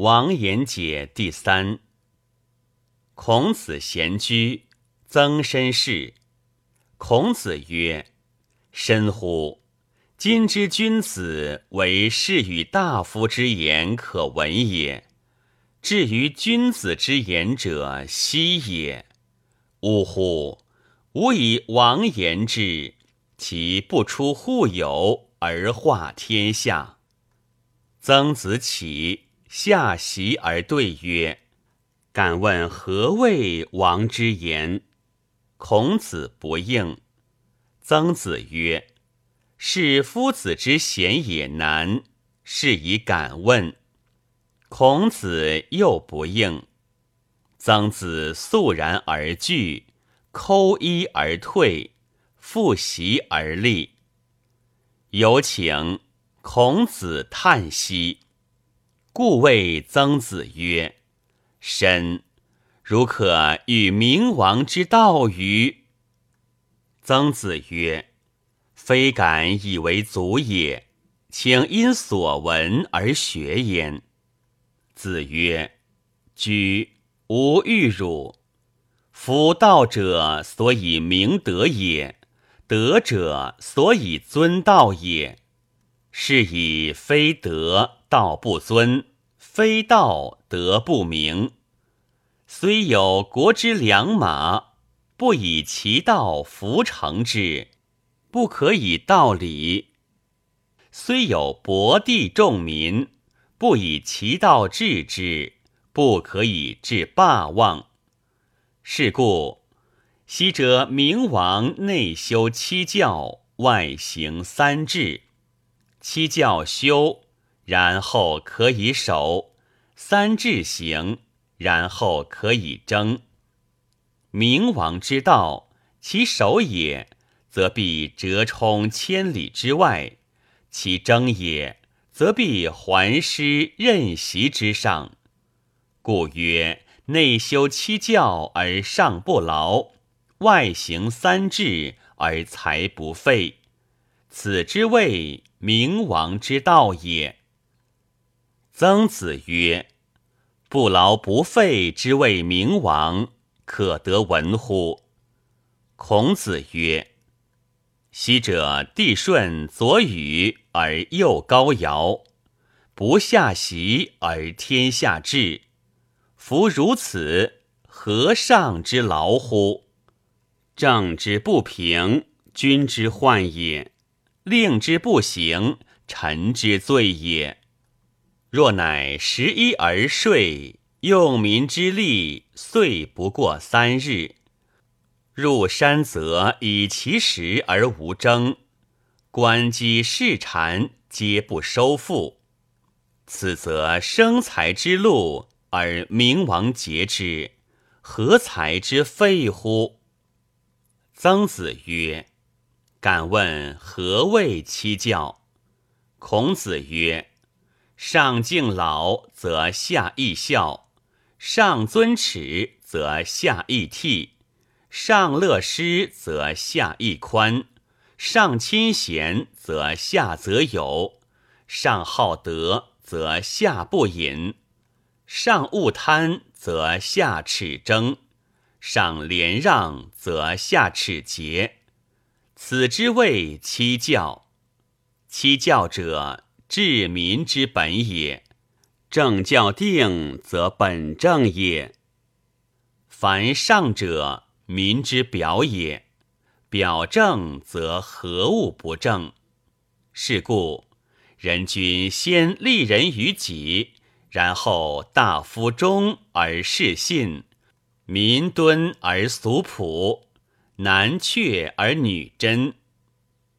王言解第三。孔子闲居，曾参事。孔子曰：“深乎！今之君子，为士与大夫之言可闻也；至于君子之言者，希也。呜呼！吾以王言之，其不出户有而化天下。”曾子起。下席而对曰：“敢问何谓王之言？”孔子不应。曾子曰：“是夫子之贤也难，是以敢问。”孔子又不应。曾子肃然而惧，抠衣而退，复席而立。有请，孔子叹息。故谓曾子曰：“申，如可与明王之道于？”曾子曰：“非敢以为足也，请因所闻而学焉。”子曰：“居，无欲辱。夫道者，所以明德也；德者，所以尊道也。是以非德。”道不尊，非道德不明。虽有国之良马，不以其道服成之，不可以道理；虽有博地众民，不以其道治之，不可以治霸王。是故，昔者明王内修七教，外行三治。七教修。然后可以守三治行，然后可以争。明王之道，其守也，则必折冲千里之外；其争也，则必还师任席之上。故曰：内修七教而上不劳，外行三治而才不废。此之谓明王之道也。曾子曰：“不劳不费之谓明王，可得闻乎？”孔子曰：“昔者帝舜左禹而右高尧，不下席而天下治。夫如此，何上之劳乎？政之不平，君之患也；令之不行，臣之罪也。”若乃食衣而睡，用民之力，岁不过三日。入山则以其食而无争，官机市产皆不收复。此则生财之路，而明王节之，何财之废乎？曾子曰：“敢问何谓七教？”孔子曰。上敬老，则下义孝；上尊耻，则下义悌；上乐施，则下义宽；上亲贤，则下则友；上好德，则下不淫；上勿贪，则下耻争；上廉让，则下耻节。此之谓七教。七教者。治民之本也，政教定则本正也。凡上者，民之表也；表正则何物不正？是故，人君先利人于己，然后大夫忠而事信，民敦而俗朴，男阙而女贞。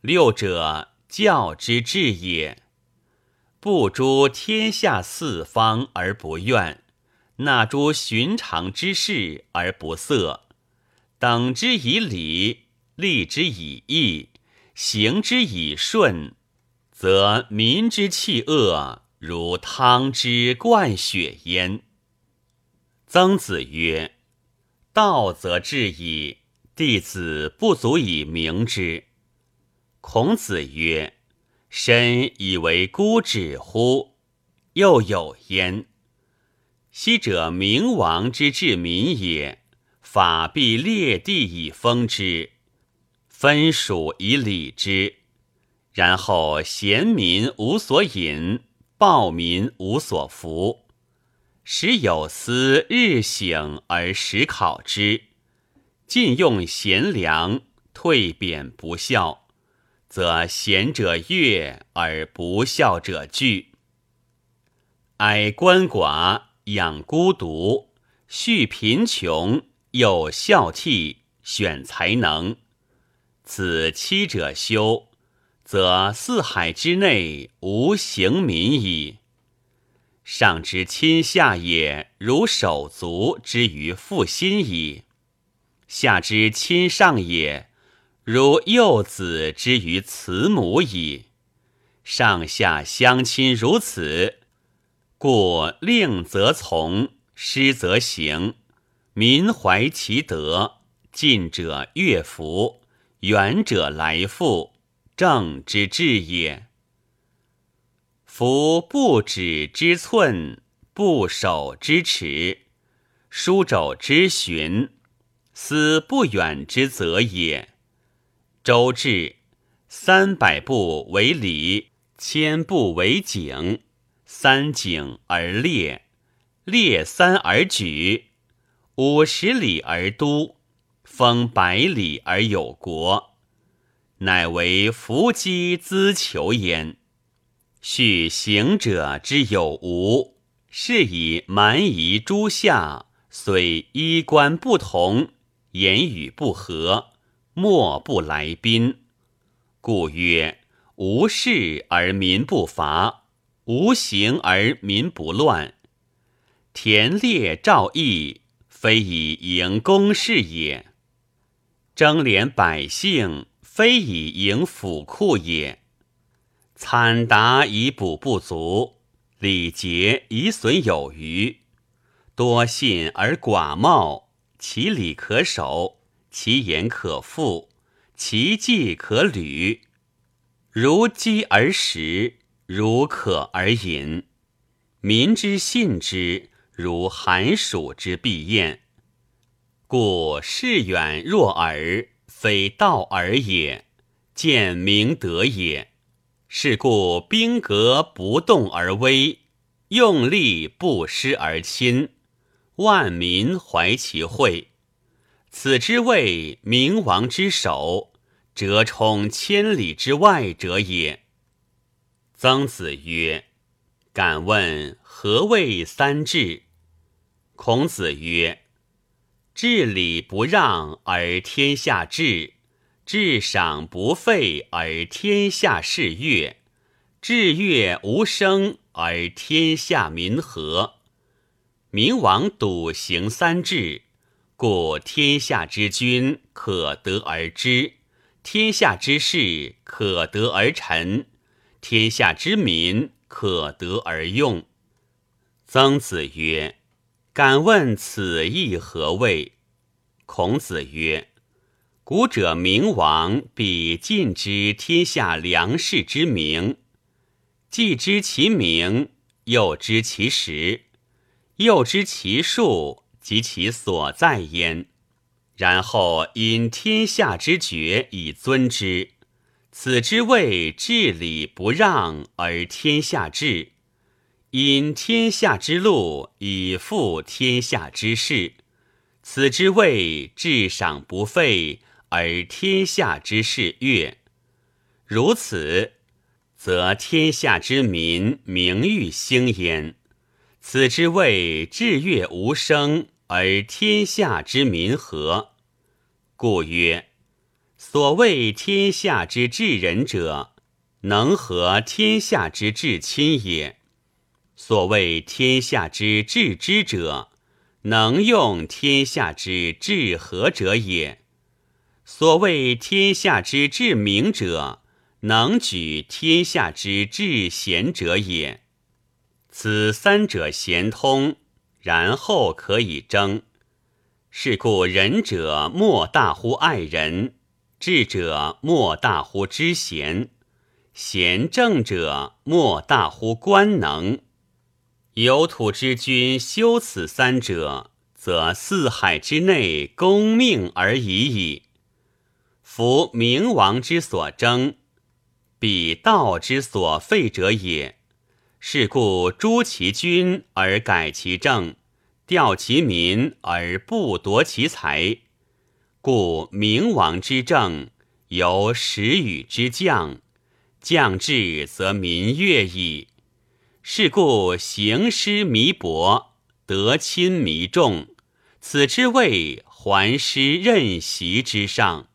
六者，教之治也。不诛天下四方而不怨，纳诸寻常之事而不色，等之以礼，立之以义，行之以顺，则民之气恶如汤之灌血焉。曾子曰：“道则治矣，弟子不足以明之。”孔子曰。身以为孤止乎？又有焉。昔者明王之治民也，法必列地以封之，分属以礼之。然后贤民无所隐，暴民无所服。时有司日省而时考之，尽用贤良，退贬不孝，则贤者悦而不孝者惧。哀鳏寡。养孤独，恤贫穷，有孝悌，选才能。此七者修，则四海之内无行民矣。上之亲下也，如手足之于父心矣；下之亲上也，如幼子之于慈母矣。上下相亲如此。故令则从，失则行，民怀其德，近者悦服，远者来复，正之治也。夫不止之寸，不守之尺，书肘之循，思不远之则也。周至，三百步为里，千步为井。三井而列，列三而举，五十里而都，封百里而有国，乃为伏击资求焉。续行者之有无，是以蛮夷诸夏，虽衣冠不同，言语不合，莫不来宾。故曰：无事而民不伐。无形而民不乱，田猎赵邑，非以营公事也；征敛百姓，非以营府库也。惨达以补不足，礼节以损有余。多信而寡貌，其礼可守，其言可复，其计可履。如饥而食。如渴而饮，民之信之，如寒暑之必厌。故视远若耳，非道耳也，见明德也。是故兵革不动而威，用力不失而亲，万民怀其惠。此之谓明王之首，折冲千里之外者也。曾子曰：“敢问何谓三治？”孔子曰：“治礼不让而天下治，治赏不废而天下事乐，治乐无声而天下民和。明王笃行三治，故天下之君可得而知，天下之事可得而臣。”天下之民可得而用。曾子曰：“敢问此意何谓？”孔子曰：“古者明王必尽知天下良士之名，既知其名，又知其实，又知其数及其所在焉。然后因天下之决以尊之。”此之谓治理不让而天下治，因天下之路以复天下之事。此之谓治赏不废而天下之事悦。如此，则天下之民名誉兴焉。此之谓治乐无声而天下之民和。故曰。所谓天下之至人者，能和天下之至亲也；所谓天下之至知者，能用天下之至和者也；所谓天下之至明者，能举天下之至贤者也。此三者贤通，然后可以争。是故仁者莫大乎爱人。智者莫大乎知贤，贤正者莫大乎官能。有土之君修此三者，则四海之内公命而已矣。夫明王之所争，彼道之所废者也。是故诛其君而改其政，调其民而不夺其财。故明王之政，由时雨之降，降至则民悦矣。是故行师弥薄，得亲弥众，此之谓还师任席之上。